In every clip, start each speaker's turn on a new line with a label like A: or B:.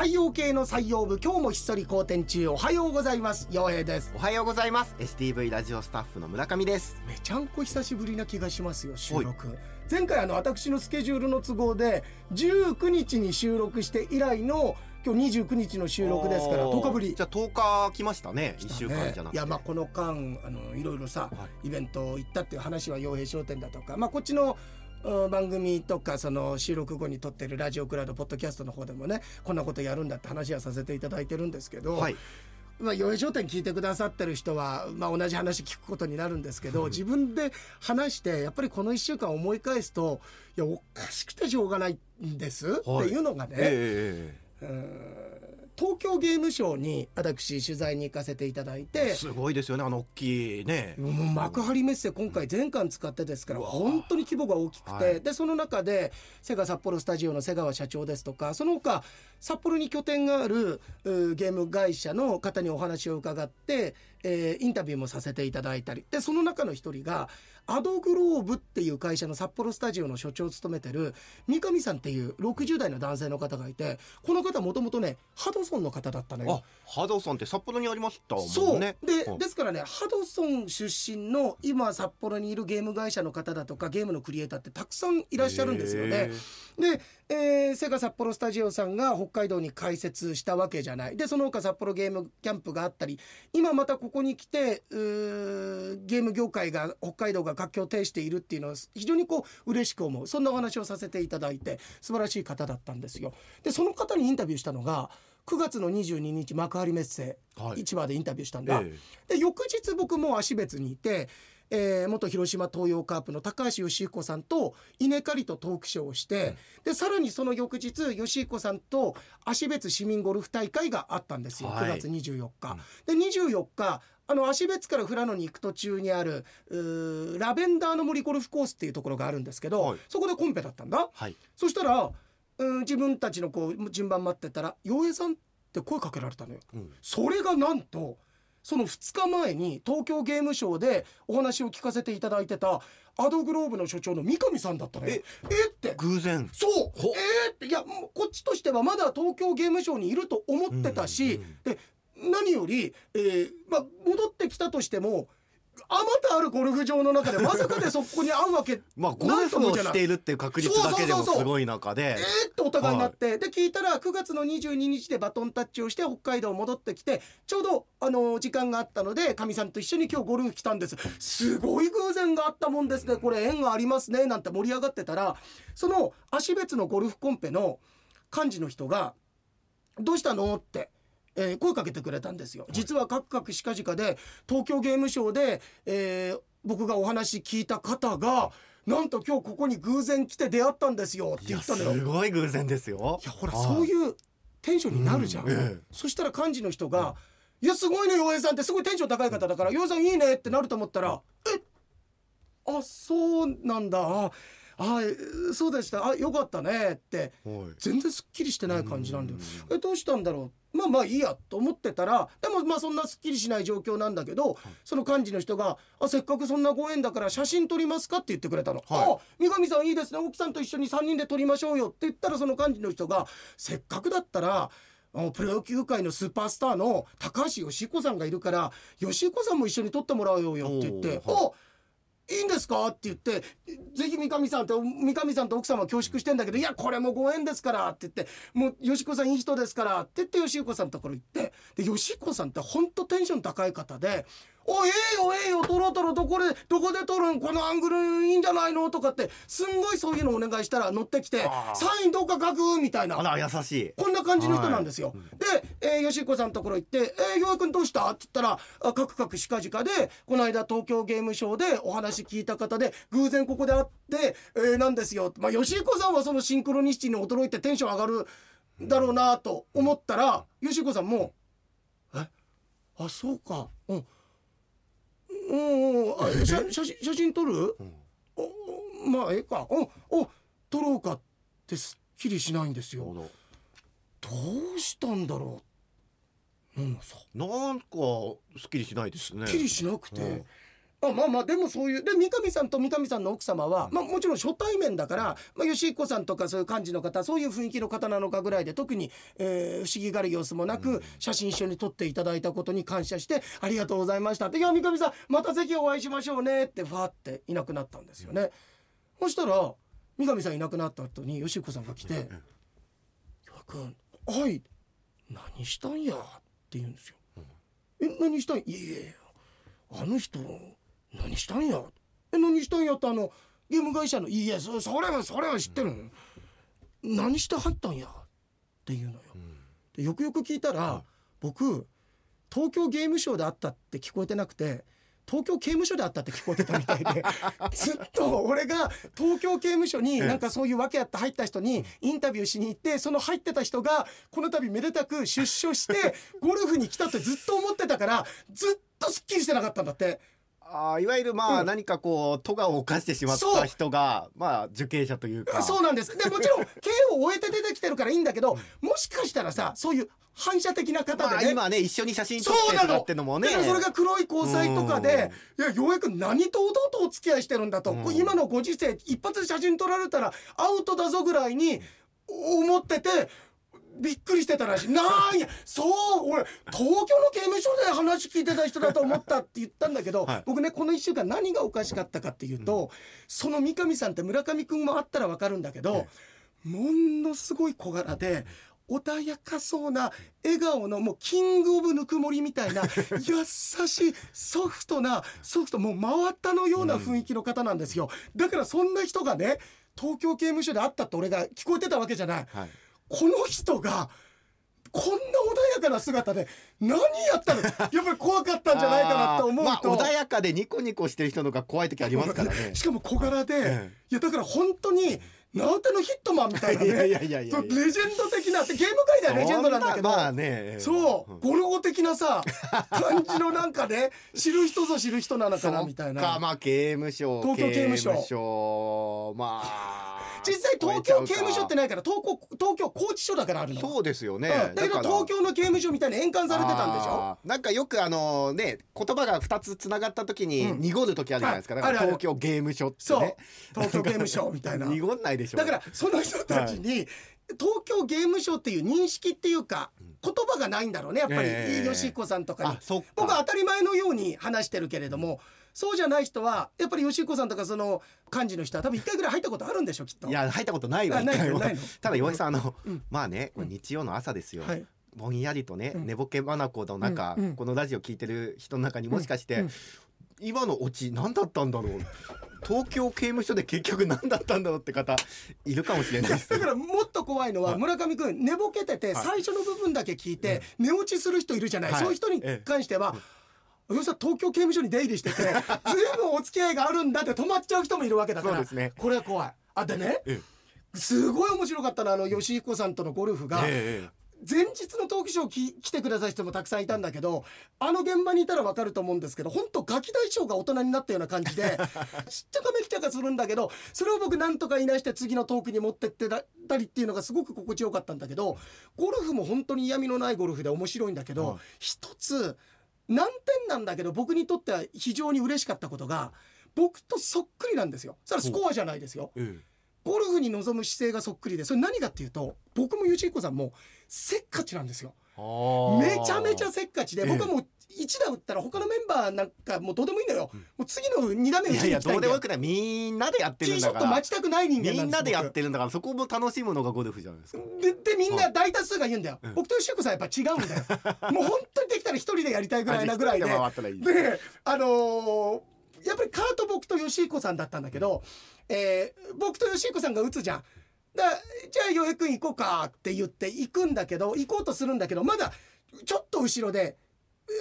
A: 太陽系の採用部今日もひっそり好転中。おはようございます。陽平です。
B: おはようございます。STV ラジオスタッフの村上です。
A: めちゃんこ久しぶりな気がしますよ収録。前回あの私のスケジュールの都合で19日に収録して以来の今日29日の収録ですから10日ぶり。
B: じゃあ10日来ましたね。1週間じゃなくて、
A: いやまあこの間あのいろいろさ、
B: は
A: イベント行ったっていう話は陽平商店だとかまあこっちのうん番組とかその収録後に撮ってるラジオクラウドポッドキャストの方でもねこんなことやるんだって話はさせていただいてるんですけど、
B: はい。
A: まあ、洋平商店聞いてくださってる人は、まあ、同じ話聞くことになるんですけど自分で話してやっぱりこの1週間思い返すといやおかしくてしょうがないんです、
B: はい
A: っていうのがね、
B: え
A: うん東京ゲームショウに私取材に行かせていただいて。
B: えすごいですよねあの大きいね。
A: 幕張メッセ今回全館使ってですから本当に規模が大きくて、
B: はい。
A: でその中でセガ札幌スタジオの瀬川社長ですとかその他札幌に拠点があるうゲーム会社の方にお話を伺って、えーインタビューもさせていただいたり。でその中の一人がアドグローブっていう会社の札幌スタジオの所長を務めてる三上さんっていう60代の男性の方がいてこの方もともとねハドソンの方だったのよ。
B: あハドソンって札幌にありましたもんね
A: そうで
B: うん
A: ですからねハドソン出身の今札幌にいるゲーム会社の方だとかゲームのクリエイターってたくさんいらっしゃるんですよね。で、えーセガ札幌スタジオさんが北海道に開設したわけじゃないでその他札幌ゲームキャンプがあったり今またここに来てうーゲーム業界が北海道が活況を呈しているっていうのは非常にこう嬉しく思うそんなお話をさせていただいて素晴らしい方だったんですよ。でその方にインタビューしたのが9月の22日幕張メッセ
B: はい。
A: 市場でインタビューしたんだ。
B: え
A: で翌日僕も足別にいて、えー元広島東洋カープの高橋義彦さんと稲刈りとトークショーをして、でさらにその翌日義彦さんと足別市民ゴルフ大会があったんですよ、
B: はい。
A: 9月24日。で24日あの足別から富良野に行く途中にあるラベンダーの森ゴルフコースっていうところがあるんですけど、
B: はい。
A: そこでコンペだったんだ。
B: はい。
A: そしたらうん自分たちのこう順番待ってたら「洋平さん」って声かけられたのよ。
B: うん。
A: それがなんとその2日前に東京ゲームショウでお話を聞かせていただいてたアドグローブの所長の三上さんだったのよ。
B: え
A: えって。
B: 偶然。
A: そう。
B: ほ
A: えーって。いやもうこっちとしてはまだ東京ゲームショウにいると思ってたし、
B: うんうん。
A: で何より、えーまあ、戻ってきたとしてもあまたあるゴルフ場の中でまさかでそこに会うわけ
B: まあゴルフをしているっていう確率だけでもすごい中で。
A: えーってお互いになって、で聞いたら9月の22日でバトンタッチをして北海道戻ってきてちょうどあの時間があったのでかみさんと一緒に今日ゴルフ来たんです。すごい偶然があったもんですね。これ縁がありますね。なんて盛り上がってたらその足別のゴルフコンペの幹事の人が「どうしたの?」って。えー声かけてくれたんですよ。実はカクカクしかじかで東京ゲームショウで、えー僕がお話聞いた方がなんと今日ここに偶然来て出会ったんですよって言ったのよ。
B: すごい偶然ですよ。
A: いやほら
B: はい。
A: そういうテンションになるじゃん、
B: うん。ええ。
A: そしたら幹事の人が「いやすごいね洋平さんってすごいテンション高い方だから洋平さんいいね」ってなると思ったら「えあそうなんだああえそうでした。あよかったね」って。
B: はい。
A: 全然すっきりしてない感じなんだよ。
B: う。
A: えどうしたんだろう。まあまあいいやと思ってたらでもまあそんなすっきりしない状況なんだけど、その幹事の人が「あせっかくそんなご縁だから写真撮りますか?」って言ってくれたの。
B: はい。
A: あ三上さんいいですね。奥さんと一緒に3人で撮りましょうよって言ったらその幹事の人が「せっかくだったらプロ野球界のスーパースターの高橋義彦さんがいるから義彦さんも一緒に撮ってもらおうよって言って「
B: おーはい。
A: おいいんですか?」って言って「ぜひ三上さんと三上さんと奥さんは恐縮してんだけどいやこれもご縁ですから」って言って「もう吉子さんいい人ですから」って言って吉子さんのところ行ってで吉子さんってほんとテンション高い方で「おいええよええよ撮ろう撮ろうどこでどこで撮るん？このアングルいいんじゃないの?」とかってすんごいそういうのお願いしたら乗ってきて「
B: あー
A: サインどっか書く?」みたいな
B: あ。ら優しい
A: こんな感じの人なんですよ。
B: はい
A: で、えー、吉彦さんのところ行って「えー、ようやくんどうした?」って言ったらあカクカクしかじかでこの間東京ゲームショウでお話聞いた方で偶然ここで会って、えーなんですよ。まあ吉彦さんはそのシンクロニシティに驚いてテンション上がるだろうなと思ったら吉彦さんも「え？あそうか。うん。うんうんあ写写真写真撮る？
B: うん。
A: おまあええか。おお撮ろうか」ってすっきりしないんですよ。ど。うしたんだろう。うん、さ、
B: どなんかすっきりしないですね。
A: すっきりしなくて、
B: うん。
A: あまあまあでもそういうで三上さんと三上さんの奥様は、まあ、もちろん初対面だから、まあ、吉彦さんとかそういう感じの方そういう雰囲気の方なのかぐらいで特に、えー不思議がる様子もなく、写真一緒に撮っていただいたことに感謝してありがとうございました。って「いや三上さんまたぜひお会いしましょうね」ってファーっていなくなったんですよね。そしたら三上さんいなくなった後に吉彦さんが来て「岩君はい何したんや」ってって言うんですよ。え何したんいやいやあの人何したんやえ何したんや？ってあのゲーム会社のいやそそれはそれは知ってる、何して入ったんや？って言うのよ、でよくよく聞いたら、僕東京ゲームショウであったって聞こえてなくて東京刑務所であったって聞こえてたみたいで ずっと俺が東京刑務所になんかそういうわけあって入った人にインタビューしに行ってその入ってた人がこの度めでたく出所してゴルフに来たってずっと思ってたからずっとすっきりしてなかったんだって。
B: あーいわゆるまあ
A: うん。
B: 何かこう咎を犯してしまった人がまあ受刑者というか。
A: そうなんです。でもちろん 刑を終えて出てきてるからいいんだけど、もしかしたらさそういう反射的な方
B: まあ
A: でね。
B: 今ね一緒に写真撮ってとか
A: そうなの。
B: ってのもね
A: それが黒い交際とかで、いやようやく何と弟とお付き合いしてるんだと、今のご時世一発で写真撮られたらアウトだぞぐらいに思ってて。びっくりしてたらしい。なんや、そう、俺、東京の刑務所で話聞いてた人だと思ったって言ったんだけど、
B: はい。
A: 僕ね、この一週間何がおかしかったかっていうと、その三上さんって村上くんもあったらわかるんだけど、ものすごい小柄で、穏やかそうな笑顔のもうキングオブぬくもりみたいな 優しいソフトなソフトもう回ったのような雰囲気の方なんですよ。だからそんな人がね東京刑務所で会ったって俺が聞こえてたわけじゃない。
B: はい
A: この人がこんな穏やかな姿で何やったの？やっぱり怖かったんじゃないかなと思うと、
B: まあ穏やかでニコニコしてる人の方が怖い時ありますからね。
A: しかも小柄で、
B: え
A: いやだから本当に直手のヒットマンみたいなね。
B: いやいやいやいや
A: レジェンド的なってゲーム界ではレジェンドなんだけど。
B: そまあね。
A: そう、ゴルゴ的なさ感じのなんかね 知る人ぞ知る人なのかなみたいな。
B: まあ刑務所
A: 東京刑務所。
B: 所。まあ
A: 実際東京刑務所ってないから東京東京拘置所だからあるの。
B: そうですよね、
A: うん。だけど東京の刑務所みたいに返還されてたんでしょ？
B: なんかよくあのね言葉が二つつながった時に
A: うん。
B: 濁る時あるじゃないですか,、だから
A: ああるある
B: 東京ゲームショって
A: そう。
B: ね
A: 東京刑務所みたいな。
B: 濁んないでしょ
A: だからその人たちに、東京ゲームショウっていう認識っていうか言葉がないんだろうねやっぱり、
B: ええ
A: 吉彦さんとかに。僕は当たり前のように話してるけれどもそうじゃない人はやっぱり吉彦さんとかその幹事の人は多分一回ぐらい入ったことあるんでしょきっと。
B: いや入ったことないわ ただ岩井さんあの、
A: うん。
B: まあねこれ日曜の朝ですよ、
A: はい。
B: ぼんやりとね、
A: うん。
B: 寝ぼけ眼の中、
A: うんうん。
B: このラジオ聞いてる人の中にもしかして、
A: うんうん。
B: 今のオチ何だったんだろう？東京刑務所で結局何だったんだろうって方いるかもしれないです。
A: だからもっと怖いのは
B: はい。
A: 村上君寝ぼけてて
B: はい。
A: 最初の部分だけ聞いて寝落ちする人いるじゃない、
B: はい。
A: そういう人に関しては、要す東京刑務所に出入りしてて ずいぶんお付き合いがあるんだって止まっちゃう人もいるわけだから
B: そうですね。
A: これは怖い。あでね
B: え
A: すごい面白かったのはあの吉彦さんとのゴルフが、
B: ええ
A: 前日のトークショーき来てくださる人もたくさんいたんだけどあの現場にいたら分かると思うんですけど本当ガキ大将が大人になったような感じで しっちゃかめっちゃかするんだけどそれを僕なんとかいなして次のトークに持ってってたりっていうのがすごく心地よかったんだけどゴルフも本当に嫌味のないゴルフで面白いんだけど、
B: はい
A: 一つ難点なんだけど僕にとっては非常に嬉しかったことが僕とそっくりなんですよ。それはスコアじゃないですよ。
B: え
A: ゴルフに臨む姿勢がそっくりでそれ何かっていうと僕もゆちひこさんもせっかちなんですよ。めちゃめちゃせっかちで
B: ええ
A: 僕はもう1打打ったら他のメンバーなんかもうどうでもいいんだよ、
B: うん。
A: もう次の2打目打ちに
B: いやいや
A: 行きたいんだよ。
B: どうでもよくない。みんなでやって
A: ティーショット
B: るんだから
A: 待ちたくない人間
B: み
A: なん
B: なでやっ
A: 僕
B: てるんだからそこも楽しむのがゴルフじゃないですか。
A: ででみんな大多数が言うんだよ、
B: うん。
A: 僕と吉彦さんやっぱ違うんだよ。もう本当にできたら一人でやりたいぐらいなぐらいで。
B: で
A: あのーやっぱりカート僕と吉彦さんだったんだけど、えー僕と吉彦さんが打つじゃん。だじゃあ洋平君行こうかって言って行くんだけど行こうとするんだけどまだちょっと後ろで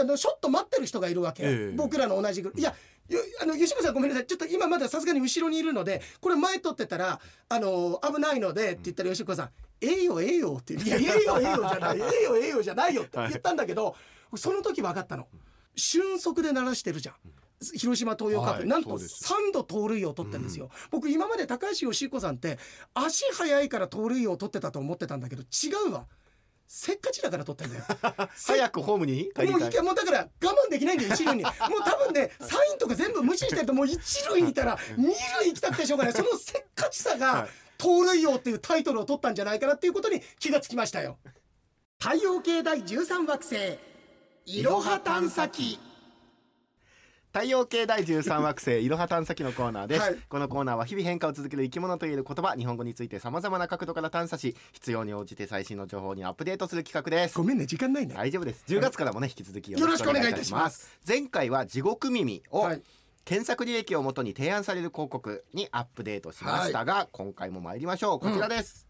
A: あのショット待ってる人がいるわけ、
B: ええ。
A: 僕らの同じぐらいいやよあの吉彦さんごめんなさい。ちょっと今まださすがに後ろにいるのでこれ前取ってたらあの危ないのでって言ったら吉彦さん「ええよええよ」って言って「いやええよええよじゃないええよええよじゃないよ」って言ったんだけど、その時分かったの。俊足で鳴らしてるじゃん。広島東洋カップ、
B: はい
A: なんと
B: そうです。
A: 3度盗塁を取ってるんですよ、僕今まで高橋義彦さんって足速いから盗塁を取ってたと思ってたんだけど違うわ。せっかちだから撮ってんだよ。
B: 早くホームに
A: もうもうだから我慢できないんだよ一塁に。もう多分ねサインとか全部無視してるともう一塁にいたら二塁行きたくてしょうがない。そのせっかちさ
B: は
A: が
B: い「
A: 盗塁王」っていうタイトルを取ったんじゃないかなっていうことに気がつきましたよ。太陽系第13惑星いろは探査機
B: 太陽系第13惑星いろは探査機のコーナーです、
A: はい。
B: このコーナーは日々変化を続ける生き物といえる言葉日本語についてさまざまな角度から探査し必要に応じて最新の情報にアップデートする企画です。
A: ごめんね時間ないね。
B: 大丈夫です。10月からもね引き続き
A: よろしくお願いいたします。
B: 前回は地獄耳を、
A: はい。
B: 検索履歴をもとに提案される広告にアップデートしましたが、今回も参りましょう。こちらです、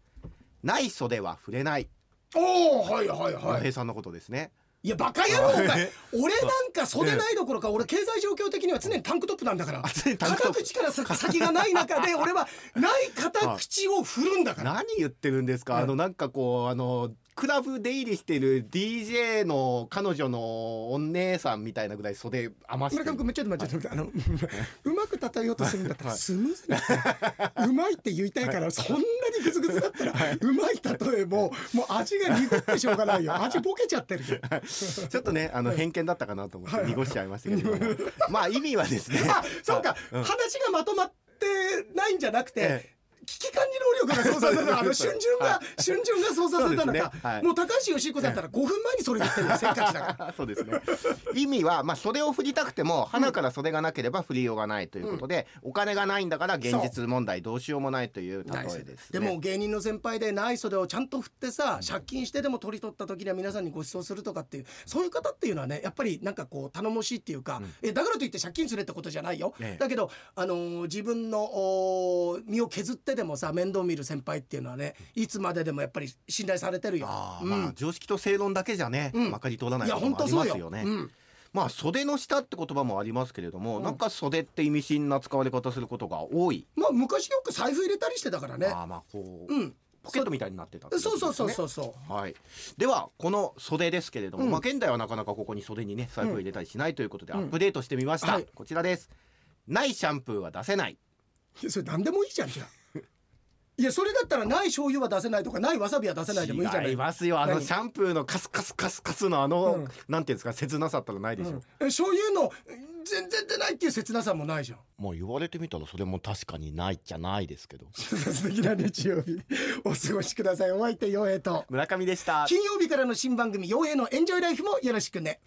B: ない袖は触れない。
A: おおはいはい
B: 洋
A: はい。
B: 平さんのことですね
A: いやバカ野郎お前。
B: え？
A: 俺なんか袖ないどころか俺経済状況的には常にタンクトップなんだから。
B: あ常にタンクトップ。
A: 片口からさ先がない中で俺はない片口を振るんだから。
B: 何言ってるんですか、
A: はい
B: あのなんかこうあのクラブ出入りしてる DJ の彼女のお姉さんみたいなぐらい袖余してる。
A: 村上君ちょっと待ってちょっと待ってあのうまく叩ようとするんだったら
B: はい。
A: スムーズにうまいって言いたいからそんなにグツグツだったらうまい例えももう味が濁ってしょうがないよ。味ボケちゃってるよ。
B: ちょっとねあの偏見だったかなと思って濁しちゃいましたけど。も まあ意味はですね。
A: あそうか。
B: うん。
A: 話がまとまってないんじゃなくて
B: え
A: 危機管理能力が操作されたあの瞬順が瞬順が操作されたのか。もう高橋義彦だったら5分前にそれ言ってるよせっかちだから。
B: そうですね。意味は、まあ、袖を振りたくても鼻から袖がなければ振りようがないということで、お金がないんだから現実問題どうしようもないという例えです、ね、
A: でも芸人の先輩でない袖をちゃんと振ってさ借金してでも取り取った時には皆さんにご馳走するとかっていうそういう方っていうのはねやっぱりなんかこう頼もしいっていうか、えだからといって借金するってことじゃないよ、
B: ええ。
A: だけど、あのー自分の身を削ってでもさ面倒見る先輩っていうのはねいつまででもやっぱり信頼されてるよ。
B: あー
A: うん
B: まあ常識と正論だけじゃね、
A: うん
B: まかり通らないこともありますよね。
A: うん
B: まあ袖の下って言葉もありますけれども、
A: うん
B: なんか袖って意味深な使われ方することが多い。
A: まあ昔よく財布入れたりしてたからね。
B: あーまあこう、
A: うん。
B: ポケットみたいになってたってこと
A: そうそうそうそうそう。
B: はい、ではこの袖ですけれども、
A: うん
B: まあ、現代はなかなかここに袖にね財布を入れたりしないということでア
A: うん
B: ップデートしてみました、
A: はい
B: こちらですないシャンプーは出せない
A: それ何でもいいじゃんじゃあ。いやそれだったらない醤油は出せないとかないわさびは出せないでもいいじゃない。
B: 違いますよ。あの
A: 何？
B: シャンプーのカスカスカスカスのあの、
A: うん。
B: なんていうんですか切なさったらないでしょ、
A: うん。え醤油の全然出ないっていう切なさもないじゃん。
B: もう言われてみたらそれも確かにないじゃないですけど。
A: 素敵な日曜日。お過ごしください。お相手陽平と。
B: 村上でした。
A: 金曜日からの新番組陽平のエンジョイライフもよろしくね。